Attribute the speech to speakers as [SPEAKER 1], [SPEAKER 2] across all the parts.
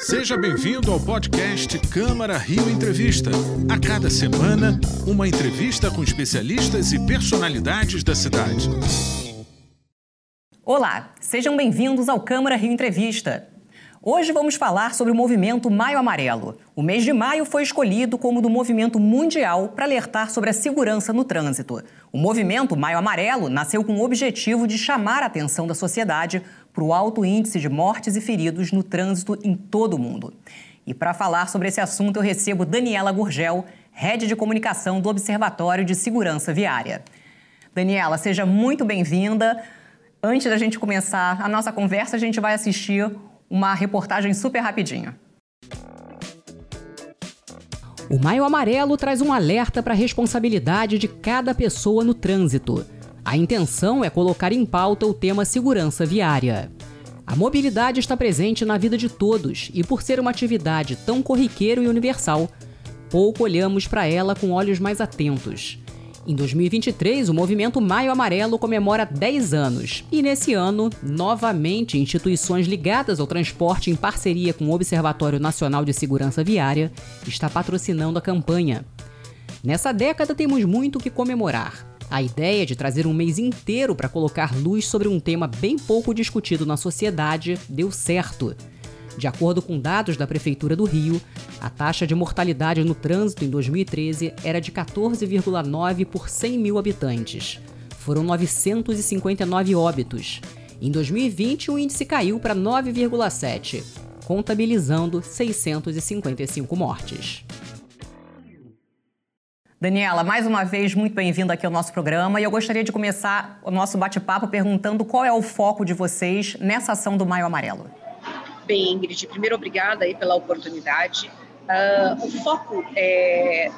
[SPEAKER 1] Seja bem-vindo ao podcast Câmara Rio Entrevista. A cada semana, uma entrevista com especialistas e personalidades da cidade.
[SPEAKER 2] Olá, sejam bem-vindos ao Câmara Rio Entrevista. Hoje vamos falar sobre o movimento Maio Amarelo. O mês de maio foi escolhido como do movimento mundial para alertar sobre a segurança no trânsito. O movimento Maio Amarelo nasceu com o objetivo de chamar a atenção da sociedade para o alto índice de mortes e feridos no trânsito em todo o mundo. E para falar sobre esse assunto, eu recebo Daniela Gurgel, head de comunicação do Observatório de Segurança Viária. Daniela, seja muito bem-vinda. Antes da gente começar a nossa conversa, a gente vai assistir uma reportagem super rapidinho. O Maio Amarelo traz um alerta para a responsabilidade de cada pessoa no trânsito. A intenção é colocar em pauta o tema segurança viária. A mobilidade está presente na vida de todos e, por ser uma atividade tão corriqueira e universal, pouco olhamos para ela com olhos mais atentos. Em 2023, o movimento Maio Amarelo comemora 10 anos e, nesse ano, novamente, instituições ligadas ao transporte em parceria com o Observatório Nacional de Segurança Viária está patrocinando a campanha. Nessa década, temos muito o que comemorar. A ideia de trazer um mês inteiro para colocar luz sobre um tema bem pouco discutido na sociedade deu certo. De acordo com dados da Prefeitura do Rio, a taxa de mortalidade no trânsito em 2013 era de 14,9 por 100 mil habitantes. Foram 959 óbitos. Em 2020, o índice caiu para 9,7, contabilizando 655 mortes. Daniela, mais uma vez, muito bem-vinda aqui ao nosso programa. E eu gostaria de começar o nosso bate-papo perguntando qual é o foco de vocês nessa ação do Maio Amarelo
[SPEAKER 3] bem, Ingrid. Primeiro, obrigada aí pela oportunidade. Uh, o foco é,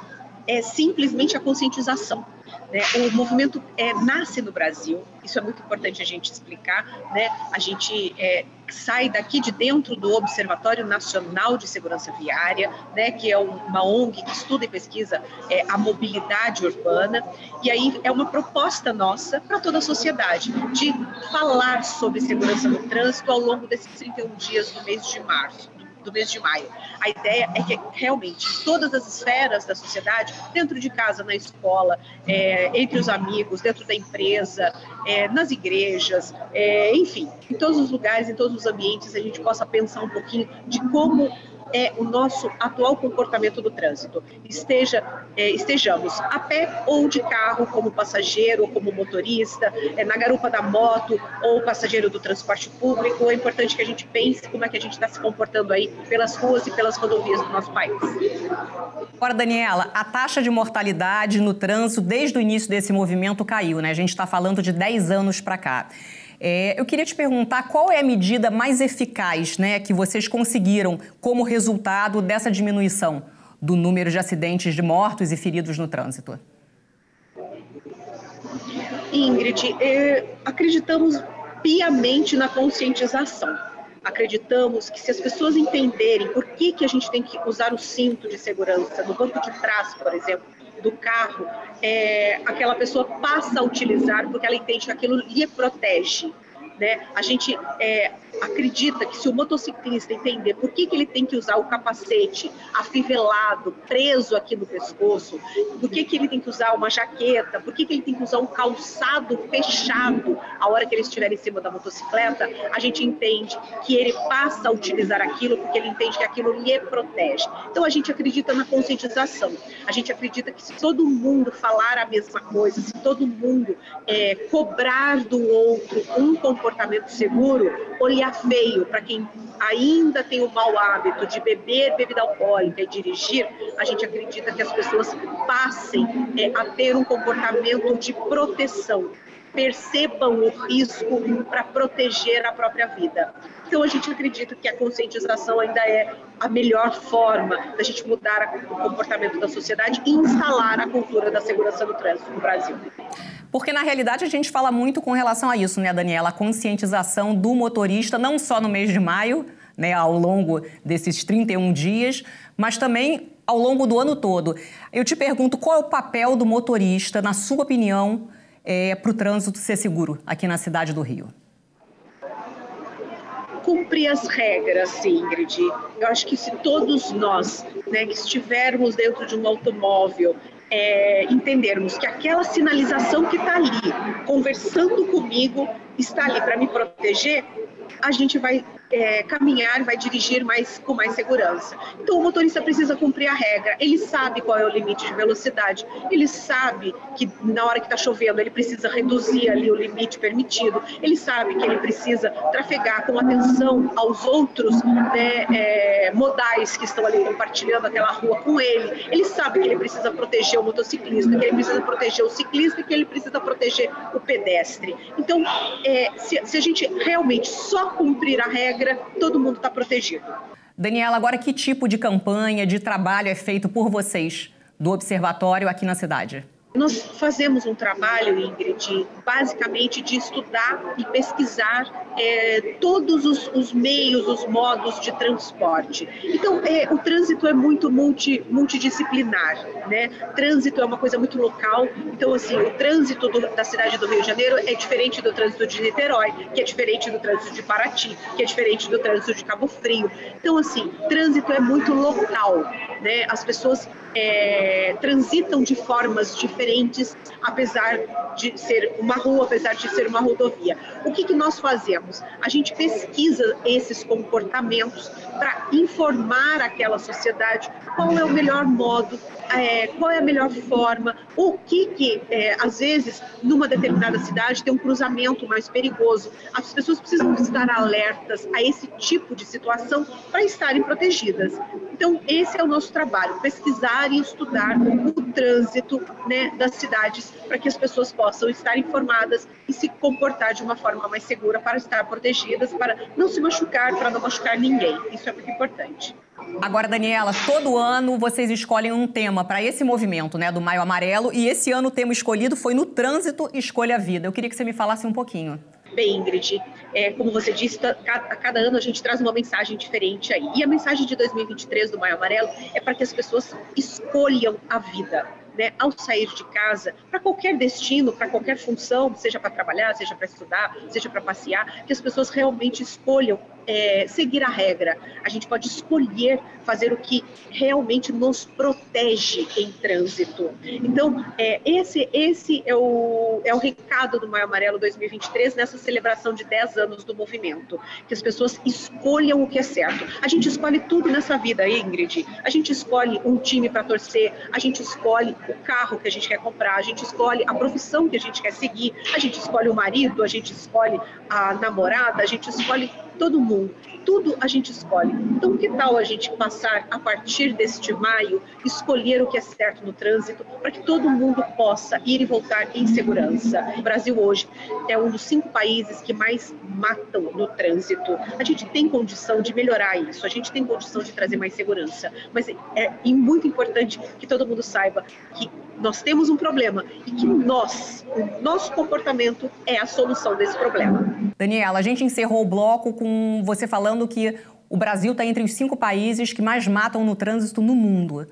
[SPEAKER 3] é simplesmente a conscientização. Né? O movimento é, nasce no Brasil, isso é muito importante a gente explicar. Né? A gente é, sai daqui de dentro do Observatório Nacional de Segurança Viária, né? que é uma ONG que estuda e pesquisa é, a mobilidade urbana, e aí é uma proposta nossa para toda a sociedade de falar sobre segurança no trânsito ao longo desses 31 dias do mês de março do mês de maio. A ideia é que realmente todas as esferas da sociedade, dentro de casa, na escola, é, entre os amigos, dentro da empresa, é, nas igrejas, é, enfim, em todos os lugares, em todos os ambientes, a gente possa pensar um pouquinho de como é o nosso atual comportamento do trânsito. Esteja, é, estejamos a pé ou de carro, como passageiro ou como motorista, é, na garupa da moto ou passageiro do transporte público. É importante que a gente pense como é que a gente está se comportando aí pelas ruas e pelas rodovias do nosso país.
[SPEAKER 2] Agora, Daniela, a taxa de mortalidade no trânsito desde o início desse movimento caiu, né? A gente está falando de 10 anos para cá. É, eu queria te perguntar qual é a medida mais eficaz né, que vocês conseguiram como resultado dessa diminuição do número de acidentes de mortos e feridos no trânsito?
[SPEAKER 3] Ingrid, é, acreditamos piamente na conscientização. Acreditamos que se as pessoas entenderem por que, que a gente tem que usar o cinto de segurança no banco de trás, por exemplo, do carro, é, aquela pessoa passa a utilizar porque ela entende que aquilo lhe protege. Né? A gente é, acredita que se o motociclista entender por que, que ele tem que usar o capacete afivelado, preso aqui no pescoço, por que, que ele tem que usar uma jaqueta, por que, que ele tem que usar um calçado fechado a hora que ele estiver em cima da motocicleta, a gente entende que ele passa a utilizar aquilo porque ele entende que aquilo lhe protege. Então a gente acredita na conscientização. A gente acredita que se todo mundo falar a mesma coisa, se todo mundo é, cobrar do outro um comportamento seguro, olhar feio para quem ainda tem o mau hábito de beber bebida alcoólica e dirigir, a gente acredita que as pessoas passem é, a ter um comportamento de proteção, percebam o risco para proteger a própria vida. Então a gente acredita que a conscientização ainda é a melhor forma da gente mudar o comportamento da sociedade e instalar a cultura da segurança no trânsito no Brasil.
[SPEAKER 2] Porque, na realidade, a gente fala muito com relação a isso, né, Daniela? A conscientização do motorista, não só no mês de maio, né, ao longo desses 31 dias, mas também ao longo do ano todo. Eu te pergunto qual é o papel do motorista, na sua opinião, é, para o trânsito ser seguro aqui na cidade do Rio?
[SPEAKER 3] cumprir as regras, Ingrid. Eu acho que se todos nós né, que estivermos dentro de um automóvel é, entendermos que aquela sinalização que está ali, conversando comigo, está ali para me proteger, a gente vai é, caminhar, vai dirigir mais com mais segurança. Então o motorista precisa cumprir a regra. Ele sabe qual é o limite de velocidade. Ele sabe que na hora que está chovendo ele precisa reduzir ali o limite permitido. Ele sabe que ele precisa trafegar com atenção aos outros né, é, modais que estão ali compartilhando aquela rua com ele. Ele sabe que ele precisa proteger o motociclista, que ele precisa proteger o ciclista, que ele precisa proteger o pedestre. Então, é, se, se a gente realmente só cumprir a regra regra, todo mundo está protegido.
[SPEAKER 2] Daniela, agora que tipo de campanha, de trabalho é feito por vocês do observatório aqui na cidade?
[SPEAKER 3] Nós fazemos um trabalho, Ingrid, basicamente de estudar e pesquisar é, todos os, os, meios, os modos de transporte. Então, é, o trânsito é muito multi, multidisciplinar, né? Trânsito é uma coisa muito local. Então, assim, o trânsito do, da cidade do Rio de Janeiro é diferente do trânsito de Niterói, que é diferente do trânsito de Paraty, que é diferente do trânsito de Cabo Frio. Então, assim, trânsito é muito local, né? As pessoas é, transitam de formas diferentes, apesar de ser uma rua, apesar de ser uma rodovia. O que, que nós fazemos? A gente pesquisa esses comportamentos para informar aquela sociedade qual é o melhor modo, é, qual é a melhor forma, o que, que é, às vezes, numa determinada cidade tem um cruzamento mais perigoso. As pessoas precisam estar alertas a esse tipo de situação para estarem protegidas. Então, esse é o nosso trabalho: pesquisar e estudar o trânsito né, das cidades para que as pessoas possam estar informadas e se comportar de uma forma mais segura para estar protegidas, para não se machucar, para não machucar ninguém. Isso é muito importante.
[SPEAKER 2] Agora, Daniela, todo ano vocês escolhem um tema para esse movimento, né, do Maio Amarelo, e esse ano o tema escolhido foi no trânsito Escolha a Vida. Eu queria que você me falasse um pouquinho.
[SPEAKER 3] Bem, Ingrid, é, como você disse, a cada ano a gente traz uma mensagem diferente aí. E a mensagem de 2023 do Maio Amarelo é para que as pessoas escolham a vida. Né, ao sair de casa, para qualquer destino, para qualquer função, seja para trabalhar, seja para estudar, seja para passear, que as pessoas realmente escolham é, seguir a regra. A gente pode escolher fazer o que realmente nos protege em trânsito. Então, é, esse, esse é, o, é o recado do Maio Amarelo 2023 nessa celebração de 10 anos do movimento. Que as pessoas escolham o que é certo. A gente escolhe tudo nessa vida, Ingrid. A gente escolhe um time para torcer, a gente escolhe o carro que a gente quer comprar, a gente escolhe a profissão que a gente quer seguir, a gente escolhe o marido, a gente escolhe a namorada, a gente escolhe todo mundo. Tudo a gente escolhe. Então, que tal a gente passar, a partir deste maio, escolher o que é certo no trânsito, para que todo mundo possa ir e voltar em segurança? O Brasil hoje é um dos cinco países que mais matam no trânsito. A gente tem condição de melhorar isso, a gente tem condição de trazer mais segurança, mas é, é muito importante que todo mundo saiba que nós temos um problema e que nós, o nosso comportamento é a solução desse problema.
[SPEAKER 2] Daniela, a gente encerrou o bloco com você falando que o Brasil está entre os cinco países que mais matam no trânsito no mundo.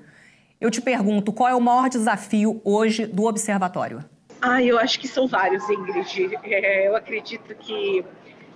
[SPEAKER 2] Eu te pergunto, qual é o maior desafio hoje do observatório?
[SPEAKER 3] Ah, eu acho que são vários, Ingrid. É, eu acredito que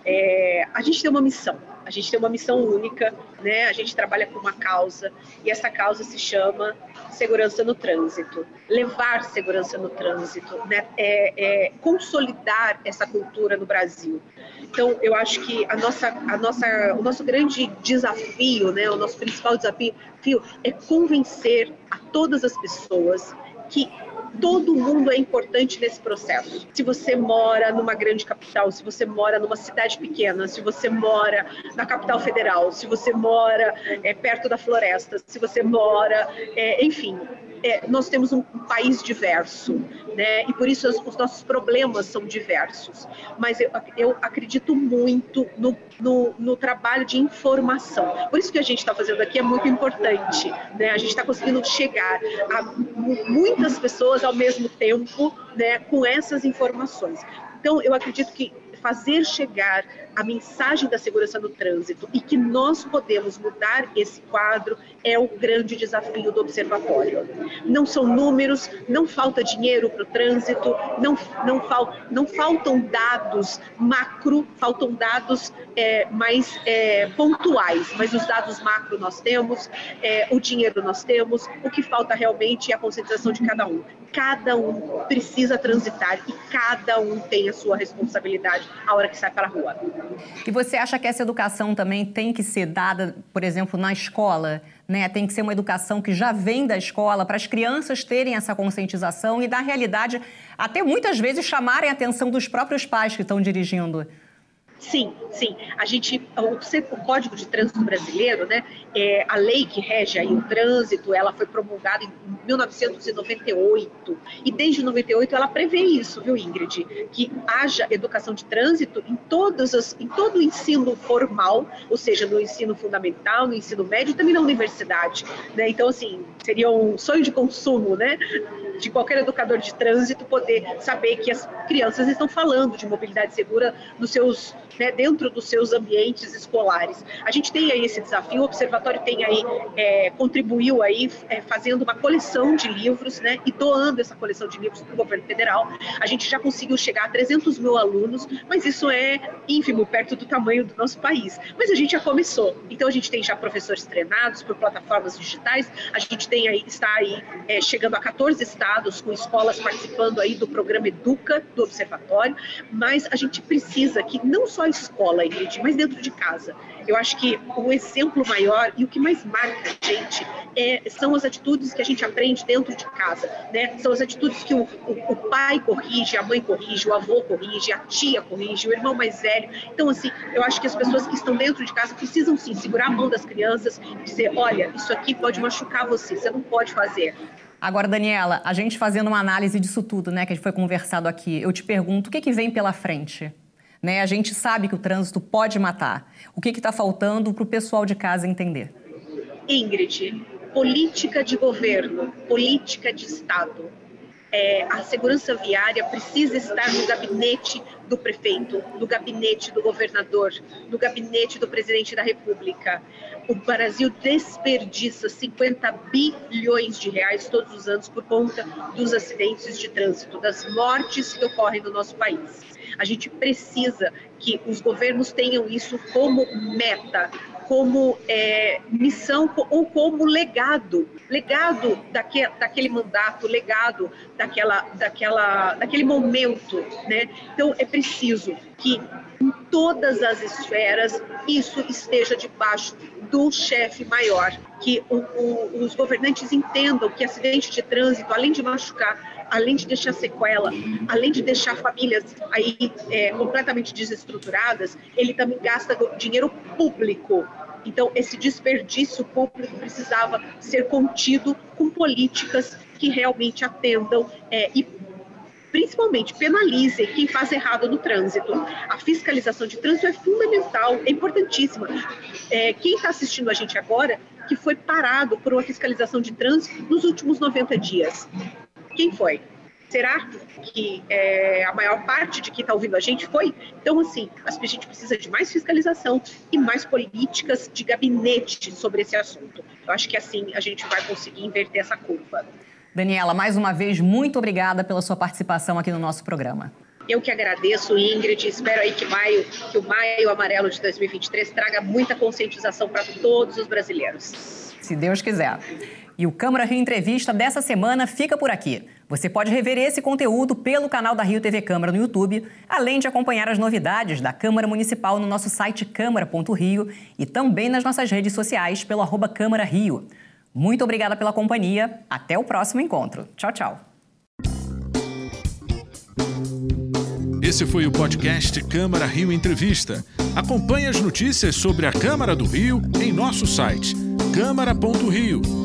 [SPEAKER 3] é, a gente tem uma missão, a gente tem uma missão única, né? A gente trabalha com uma causa e essa causa se chama segurança no trânsito. Levar segurança no trânsito, né? É, é consolidar essa cultura no Brasil. Então, eu acho que a nossa, a nossa, o nosso grande desafio, né? O nosso principal desafio é convencer a todas as pessoas que todo mundo é importante nesse processo. Se você mora numa grande capital, se você mora numa cidade pequena, se você mora na capital federal, se você mora é, perto da floresta, se você mora, é, enfim, é, nós temos um, país diverso, né? E por isso os, os nossos problemas são diversos. Mas eu, eu acredito muito no, no, no, trabalho de informação. Por isso que a gente está fazendo aqui é muito importante, né? A gente está conseguindo chegar a muitas pessoas ao mesmo tempo, né? Com essas informações. Então eu acredito que fazer chegar a mensagem da segurança no trânsito e que nós podemos mudar esse quadro é o grande desafio do observatório. Não são números, não falta dinheiro para o trânsito, não, não, fal, não faltam dados macro, faltam dados é, mais é, pontuais, mas os dados macro nós temos, é, o dinheiro nós temos, o que falta realmente é a conscientização de cada um. Cada um precisa transitar e cada um tem a sua responsabilidade a hora que sai para a rua.
[SPEAKER 2] E você acha que essa educação também tem que ser dada, por exemplo, na escola? Né? Tem que ser uma educação que já vem da escola para as crianças terem essa conscientização e, na realidade, até muitas vezes chamarem a atenção dos próprios pais que estão dirigindo.
[SPEAKER 3] Sim, sim. A gente, o, Código de Trânsito Brasileiro, né, é, a lei que rege aí o trânsito, ela foi promulgada em 1998 e desde 98 ela prevê isso, viu, Ingrid, que haja educação de trânsito em todas as, em todo o ensino formal, ou seja, no ensino fundamental, no ensino médio e também na universidade, né? Então, assim, seria um sonho de consumo, né? de qualquer educador de trânsito poder saber que as crianças estão falando de mobilidade segura nos seus, né, dentro dos seus ambientes escolares. A gente tem aí esse desafio, o observatório tem aí é, contribuiu aí é, fazendo uma coleção de livros, né, e doando essa coleção de livros para o governo federal. A gente já conseguiu chegar a 300 mil alunos, mas isso é ínfimo perto do tamanho do nosso país. Mas a gente já começou. Então a gente tem já professores treinados por plataformas digitais. A gente tem aí está aí é, chegando a 14 estados com escolas participando aí do programa Educa, do Observatório, mas a gente precisa que não só a escola, Ingrid, mas dentro de casa. Eu acho que o exemplo maior e o que mais marca a gente é, são as atitudes que a gente aprende dentro de casa, né? São as atitudes que o, o, o pai corrige, a mãe corrige, o avô corrige, a tia corrige, o irmão mais velho. Então, assim, eu acho que as pessoas que estão dentro de casa precisam sim segurar a mão das crianças e dizer, olha, isso aqui pode machucar você, você não pode fazer.
[SPEAKER 2] Agora, Daniela, a gente fazendo uma análise disso tudo, né, que foi conversado aqui, eu te pergunto, o que, que vem pela frente? Né? A gente sabe que o trânsito pode matar. O que está faltando para o pessoal de casa entender?
[SPEAKER 3] Ingrid, política de governo, política de Estado é, a segurança viária precisa estar no gabinete do prefeito, no gabinete do governador, no gabinete do presidente da República. O Brasil desperdiça 50 bilhões de reais todos os anos por conta dos acidentes de trânsito, das mortes que ocorrem no nosso país. A gente precisa que os governos tenham isso como meta, como é, missão ou como legado, legado daquele, daquele mandato, legado daquela, daquela, daquele momento, né? Então é preciso que em todas as esferas isso esteja debaixo do chefe maior, que o, o, os governantes entendam que acidente de trânsito, além de machucar, além de deixar sequela, além de deixar famílias aí é, completamente desestruturadas, ele também gasta dinheiro público. Então, esse desperdício público precisava ser contido com políticas que realmente atendam é, e principalmente penalizem quem faz errado no trânsito. A fiscalização de trânsito é fundamental, é importantíssima. É, quem está assistindo a gente agora, que foi parado por uma fiscalização de trânsito nos últimos 90 dias. Quem foi? Será que é, a maior parte de quem está ouvindo a gente foi? Então, assim, a gente precisa de mais fiscalização e mais políticas de gabinete sobre esse assunto. Eu acho que assim a gente vai conseguir inverter essa curva.
[SPEAKER 2] Daniela, mais uma vez, muito obrigada pela sua participação aqui no nosso programa.
[SPEAKER 3] Eu que agradeço, Ingrid. Espero aí que, maio, que o Maio Amarelo de 2023 traga muita conscientização para todos os brasileiros.
[SPEAKER 2] Se Deus quiser. E o Câmara Rio Entrevista dessa semana fica por aqui. Você pode rever esse conteúdo pelo canal da Rio TV Câmara no YouTube, além de acompanhar as novidades da Câmara Municipal no nosso site câmara.rio e também nas nossas redes sociais pelo arroba Câmara Rio. Muito obrigada pela companhia. Até o próximo encontro. Tchau, tchau.
[SPEAKER 1] Esse foi o podcast Câmara Rio Entrevista. Acompanhe as notícias sobre a Câmara do Rio em nosso site câmara.rio